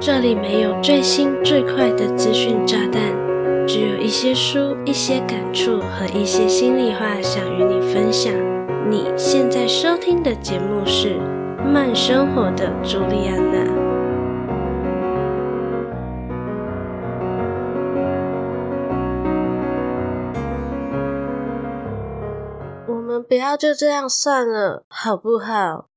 这里没有最新最快的资讯炸弹，只有一些书、一些感触和一些心里话想与你分享。你现在收听的节目是《慢生活的朱莉安娜》。我们不要就这样算了，好不好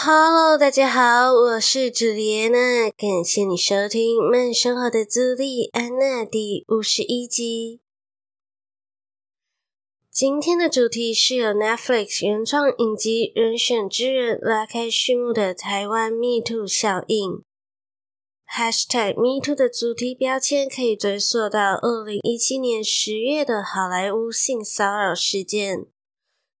？Hello，大家好，我是朱莉安娜，感谢你收听《慢生活的朱莉安娜》第五十一集。今天的主题是由 Netflix 原创影集《人选之人》拉开序幕的台湾 Me Too 效应。Hashtag Me Too 的主题标签可以追溯到二零一七年十月的好莱坞性骚扰事件。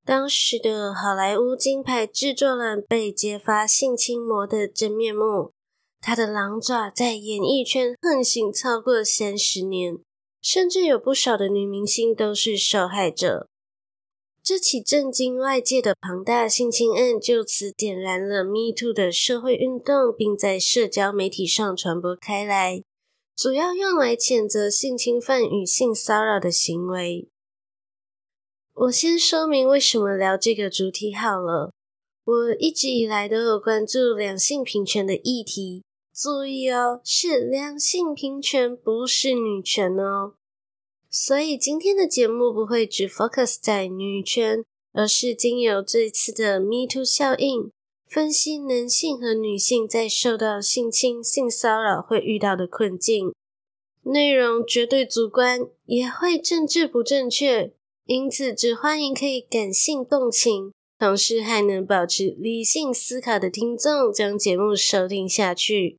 当时的好莱坞金牌制作人被揭发性侵魔的真面目，他的狼爪在演艺圈横行超过三十年，甚至有不少的女明星都是受害者。这起震惊外界的庞大性侵案就此点燃了 Me Too 的社会运动，并在社交媒体上传播开来，主要用来谴责性侵犯与性骚扰的行为。我先说明为什么聊这个主题好了。我一直以来都有关注两性平权的议题，注意哦，是两性平权，不是女权哦。所以今天的节目不会只 focus 在女权，而是经由这次的 Me Too 效应，分析男性和女性在受到性侵、性骚扰会遇到的困境。内容绝对主观，也会政治不正确。因此，只欢迎可以感性动情，同时还能保持理性思考的听众将节目收听下去。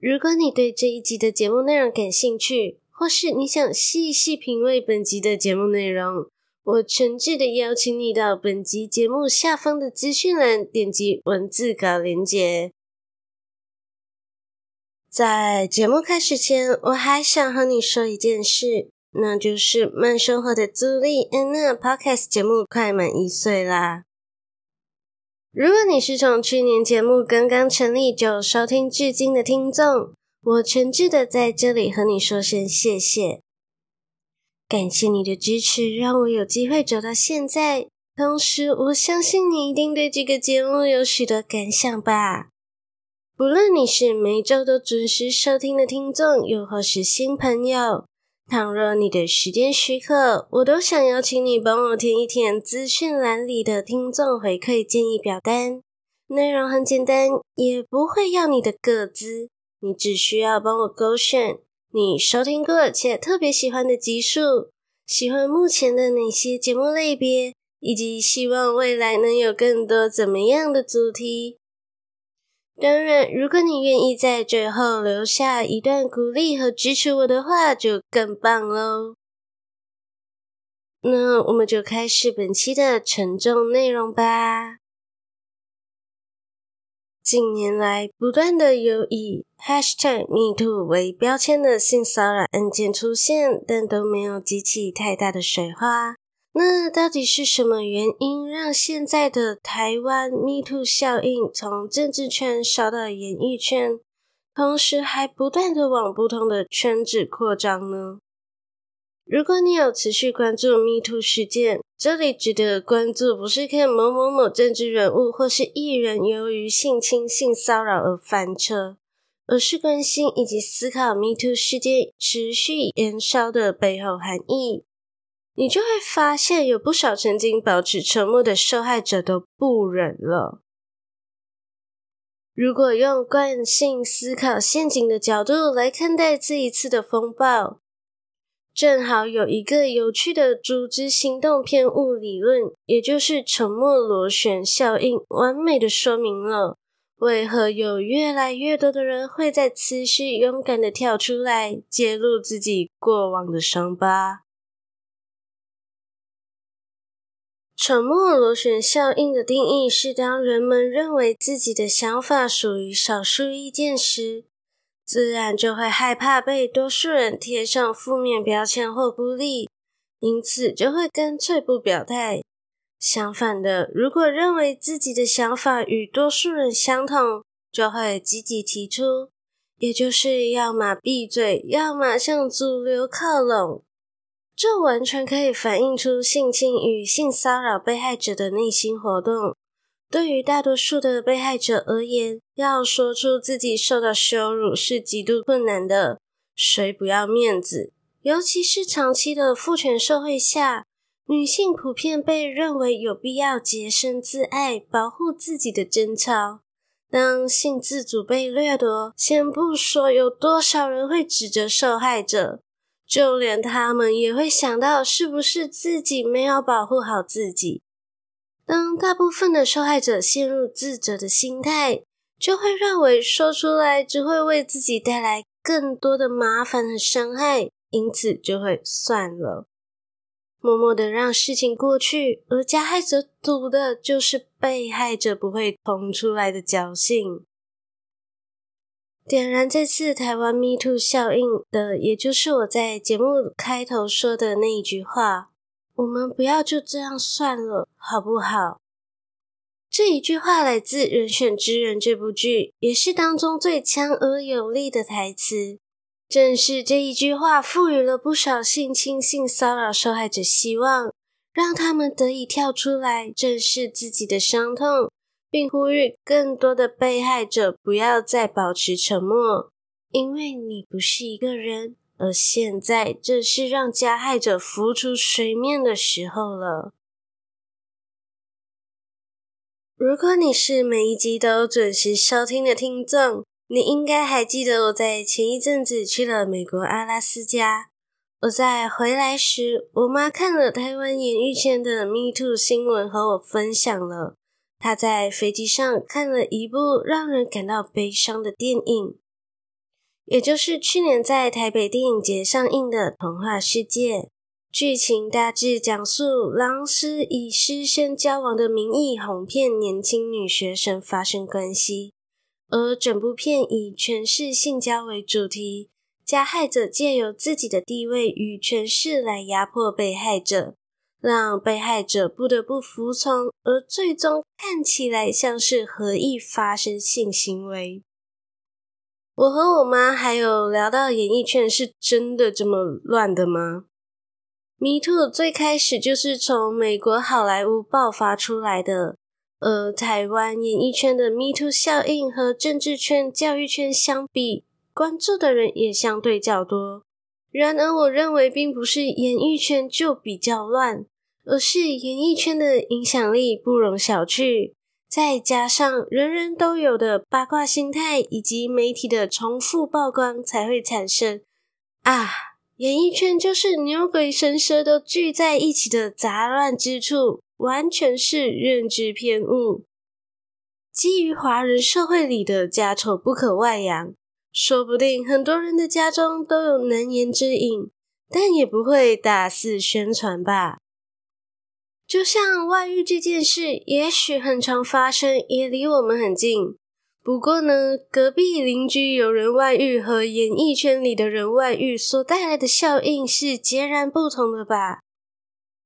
如果你对这一集的节目内容感兴趣，或是你想细细品味本集的节目内容，我诚挚的邀请你到本集节目下方的资讯栏点击文字稿连接。在节目开始前，我还想和你说一件事。那就是慢生活的朱莉安娜 Podcast 节目快满一岁啦！如果你是从去年节目刚刚成立就收听至今的听众，我诚挚的在这里和你说声谢谢，感谢你的支持，让我有机会走到现在。同时，我相信你一定对这个节目有许多感想吧？不论你是每周都准时收听的听众，又或是新朋友。倘若你的时间许可，我都想邀请你帮我填一填资讯栏里的听众回馈建议表单。内容很简单，也不会要你的个资，你只需要帮我勾选你收听过且特别喜欢的集数，喜欢目前的哪些节目类别，以及希望未来能有更多怎么样的主题。当然，如果你愿意在最后留下一段鼓励和支持我的话，就更棒喽。那我们就开始本期的沉重内容吧。近年来，不断的有以 #MeToo 为标签的性骚扰案件出现，但都没有激起太大的水花。那到底是什么原因让现在的台湾 Me Too 效应从政治圈烧到演艺圈，同时还不断的往不同的圈子扩张呢？如果你有持续关注 Me Too 事件，这里值得关注不是看某某某政治人物或是艺人由于性侵、性骚扰而翻车，而是关心以及思考 Me Too 事件持续延烧的背后含义。你就会发现，有不少曾经保持沉默的受害者都不忍了。如果用惯性思考陷阱的角度来看待这一次的风暴，正好有一个有趣的组织行动偏误理论，也就是沉默螺旋效应，完美的说明了为何有越来越多的人会在持续勇敢的跳出来，揭露自己过往的伤疤。沉默螺旋效应的定义是：当人们认为自己的想法属于少数意见时，自然就会害怕被多数人贴上负面标签或孤立，因此就会干脆不表态。相反的，如果认为自己的想法与多数人相同，就会积极提出，也就是要么闭嘴，要么向主流靠拢。这完全可以反映出性侵与性骚扰被害者的内心活动。对于大多数的被害者而言，要说出自己受到羞辱是极度困难的。谁不要面子？尤其是长期的父权社会下，女性普遍被认为有必要洁身自爱、保护自己的贞操。当性自主被掠夺，先不说有多少人会指责受害者。就连他们也会想到，是不是自己没有保护好自己？当大部分的受害者陷入自责的心态，就会认为说出来只会为自己带来更多的麻烦和伤害，因此就会算了，默默的让事情过去。而加害者赌的就是被害者不会捅出来的侥幸。点燃这次台湾 Me Too 效应的，也就是我在节目开头说的那一句话：“我们不要就这样算了，好不好？”这一句话来自《人选之人》这部剧，也是当中最强而有力的台词。正是这一句话，赋予了不少性侵、性骚扰受害者希望，让他们得以跳出来，正视自己的伤痛。并呼吁更多的被害者不要再保持沉默，因为你不是一个人，而现在正是让加害者浮出水面的时候了。如果你是每一集都准时收听的听众，你应该还记得我在前一阵子去了美国阿拉斯加。我在回来时，我妈看了台湾演艺圈的 Me Too 新闻，和我分享了。他在飞机上看了一部让人感到悲伤的电影，也就是去年在台北电影节上映的《童话世界》。剧情大致讲述老师以师生交往的名义哄骗年轻女学生发生关系，而整部片以诠释性交为主题，加害者借由自己的地位与权势来压迫被害者。让被害者不得不服从，而最终看起来像是合意发生性行为。我和我妈还有聊到演艺圈是真的这么乱的吗？Me Too 最开始就是从美国好莱坞爆发出来的，而台湾演艺圈的 Me Too 效应和政治圈、教育圈相比，关注的人也相对较多。然而，我认为并不是演艺圈就比较乱，而是演艺圈的影响力不容小觑，再加上人人都有的八卦心态以及媒体的重复曝光，才会产生啊，演艺圈就是牛鬼神蛇都聚在一起的杂乱之处，完全是认知偏误。基于华人社会里的家丑不可外扬。说不定很多人的家中都有难言之隐，但也不会大肆宣传吧。就像外遇这件事，也许很常发生，也离我们很近。不过呢，隔壁邻居有人外遇和演艺圈里的人外遇所带来的效应是截然不同的吧。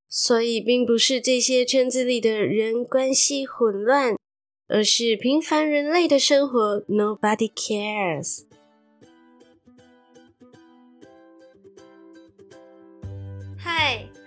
所以，并不是这些圈子里的人关系混乱，而是平凡人类的生活，Nobody cares。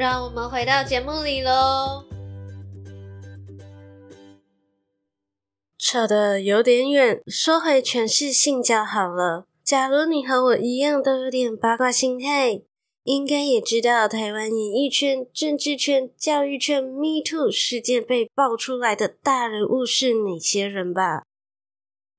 让我们回到节目里喽。扯得有点远，说回权势性交好了。假如你和我一样都有点八卦心态，应该也知道台湾演艺圈、政治圈、教育圈 Me Too 事件被爆出来的大人物是哪些人吧？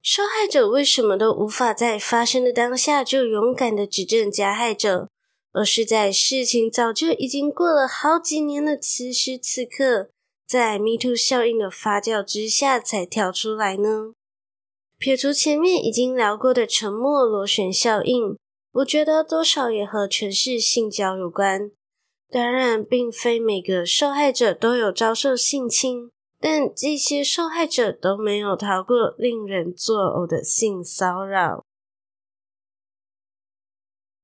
受害者为什么都无法在发生的当下就勇敢的指证加害者？而是在事情早就已经过了好几年的此时此刻，在 Me Too 效应的发酵之下才跳出来呢？撇除前面已经聊过的沉默螺旋效应，我觉得多少也和权势性交有关。当然，并非每个受害者都有遭受性侵，但这些受害者都没有逃过令人作呕的性骚扰。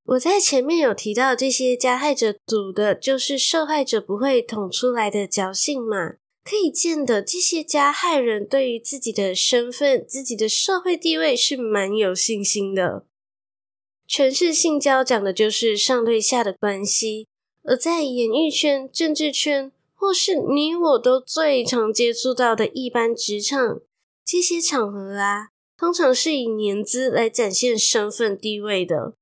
我在前面有提到，这些加害者赌的就是受害者不会捅出来的侥幸嘛。可以见得，这些加害人对于自己的身份、自己的社会地位是蛮有信心的。权势性交讲的就是上对下的关系，而在演艺圈、政治圈，或是你我都最常接触到的一般职场，这些场合啊，通常是以年资来展现身份地位的。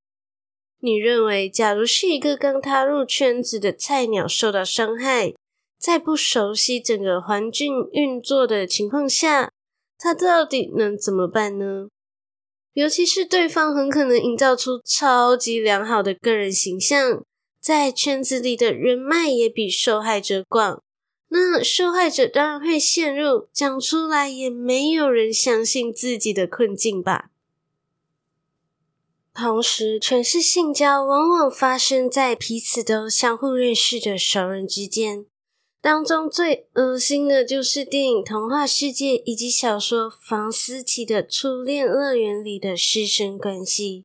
你认为，假如是一个刚踏入圈子的菜鸟受到伤害，在不熟悉整个环境运作的情况下，他到底能怎么办呢？尤其是对方很可能营造出超级良好的个人形象，在圈子里的人脉也比受害者广，那受害者当然会陷入讲出来也没有人相信自己的困境吧。同时，权势性交往往发生在彼此都相互认识的熟人之间。当中最恶心的就是电影《童话世界》以及小说《房思琪的初恋乐园》里的师生关系。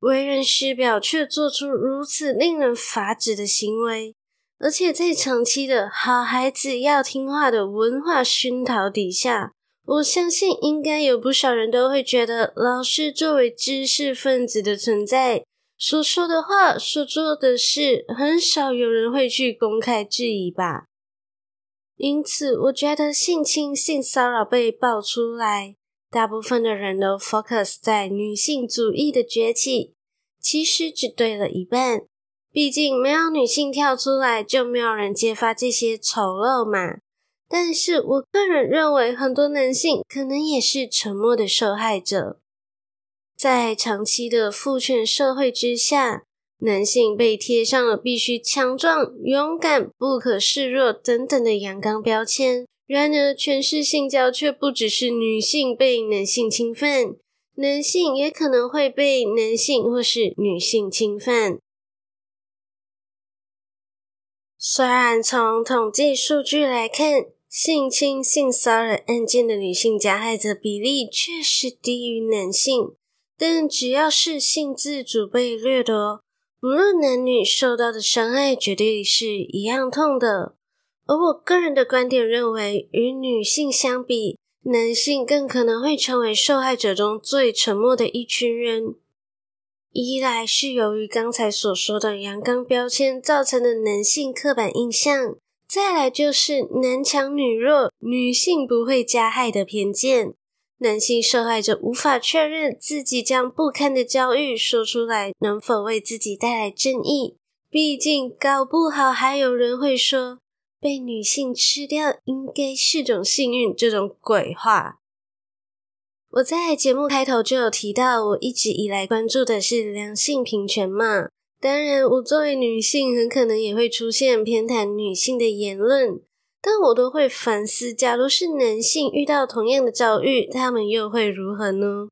为人师表，却做出如此令人发指的行为，而且在长期的好孩子要听话的文化熏陶底下。我相信，应该有不少人都会觉得，老师作为知识分子的存在，所说的话、所做的事，很少有人会去公开质疑吧。因此，我觉得性侵、性骚扰被爆出来，大部分的人都 focus 在女性主义的崛起，其实只对了一半。毕竟，没有女性跳出来，就没有人揭发这些丑陋嘛。但是我个人认为，很多男性可能也是沉默的受害者。在长期的父权社会之下，男性被贴上了必须强壮、勇敢、不可示弱等等的阳刚标签。然而，权势性交却不只是女性被男性侵犯，男性也可能会被男性或是女性侵犯。虽然从统计数据来看，性侵、性骚扰案件的女性加害者比例确实低于男性，但只要是性自主被掠夺，无论男女受到的伤害绝对是一样痛的。而我个人的观点认为，与女性相比，男性更可能会成为受害者中最沉默的一群人。一来是由于刚才所说的阳刚标签造成的男性刻板印象。再来就是男强女弱，女性不会加害的偏见。男性受害者无法确认自己将不堪的遭遇说出来能否为自己带来正义，毕竟搞不好还有人会说被女性吃掉应该是种幸运这种鬼话。我在节目开头就有提到，我一直以来关注的是良性平权嘛。当然，我作为女性，很可能也会出现偏袒女性的言论，但我都会反思：假如是男性遇到同样的遭遇，他们又会如何呢？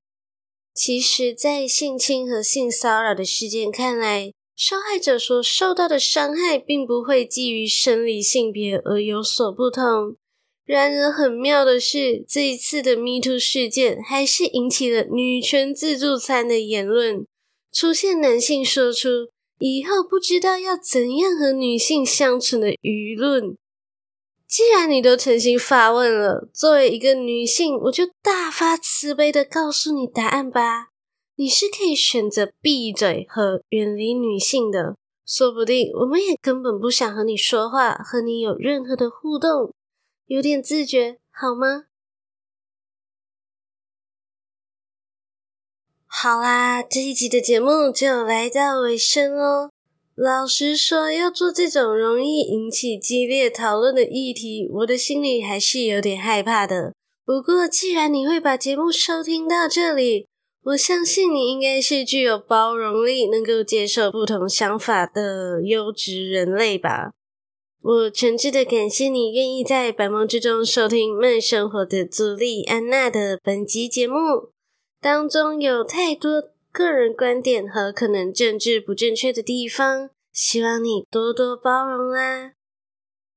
其实，在性侵和性骚扰的事件看来，受害者所受到的伤害并不会基于生理性别而有所不同。然而，很妙的是，这一次的 Me Too 事件还是引起了女权自助餐的言论，出现男性说出“以后不知道要怎样和女性相处”的舆论。既然你都诚心发问了，作为一个女性，我就大发慈悲的告诉你答案吧。你是可以选择闭嘴和远离女性的，说不定我们也根本不想和你说话，和你有任何的互动。有点自觉好吗？好啦，这一集的节目就来到尾声喽。老实说，要做这种容易引起激烈讨论的议题，我的心里还是有点害怕的。不过，既然你会把节目收听到这里，我相信你应该是具有包容力，能够接受不同想法的优质人类吧。我诚挚的感谢你愿意在百忙之中收听慢生活的朱莉安娜的本集节目，当中有太多个人观点和可能政治不正确的地方，希望你多多包容啦。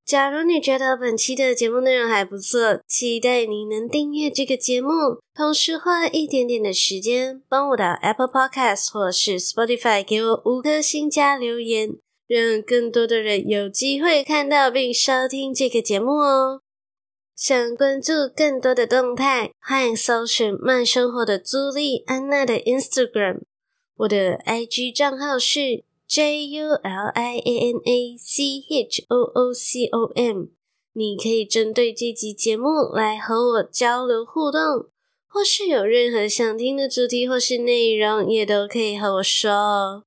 假如你觉得本期的节目内容还不错，期待你能订阅这个节目，同时花一点点的时间帮我到 Apple Podcast 或是 Spotify 给我五颗星加留言。让更多的人有机会看到并收听这个节目哦。想关注更多的动态，欢迎搜寻慢生活的朱莉安娜的 Instagram。我的 IG 账号是 JulianaChoocom。你可以针对这集节目来和我交流互动，或是有任何想听的主题或是内容，也都可以和我说。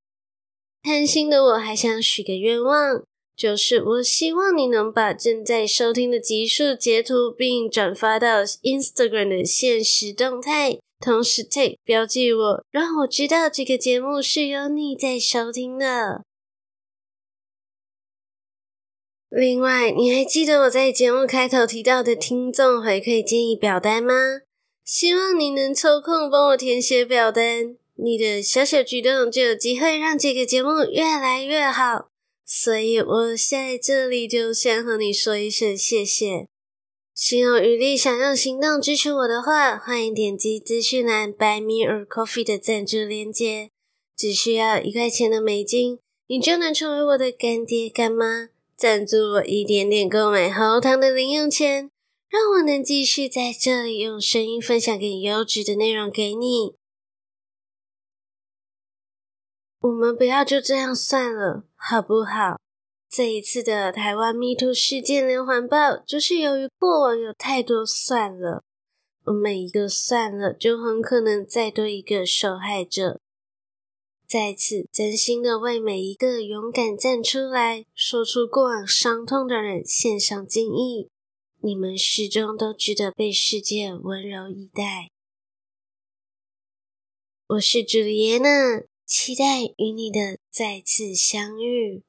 贪心的我还想许个愿望，就是我希望你能把正在收听的集数截图并转发到 Instagram 的限时动态，同时 tag 标记我，让我知道这个节目是由你在收听的。另外，你还记得我在节目开头提到的听众回馈建议表单吗？希望你能抽空帮我填写表单。你的小小举动就有机会让这个节目越来越好，所以我在这里就先和你说一声谢谢。心有余力想用行动支持我的话，欢迎点击资讯栏 Buy Me a Coffee 的赞助链接，只需要一块钱的美金，你就能成为我的干爹干妈，赞助我一点点购买喉糖的零用钱，让我能继续在这里用声音分享更优质的内容给你。我们不要就这样算了，好不好？这一次的台湾 MeToo 事件连环爆，就是由于过往有太多算了，我每一个算了，就很可能再多一个受害者。再次，真心的为每一个勇敢站出来说出过往伤痛的人献上敬意，你们始终都值得被世界温柔以待。我是朱莉安娜。期待与你的再次相遇。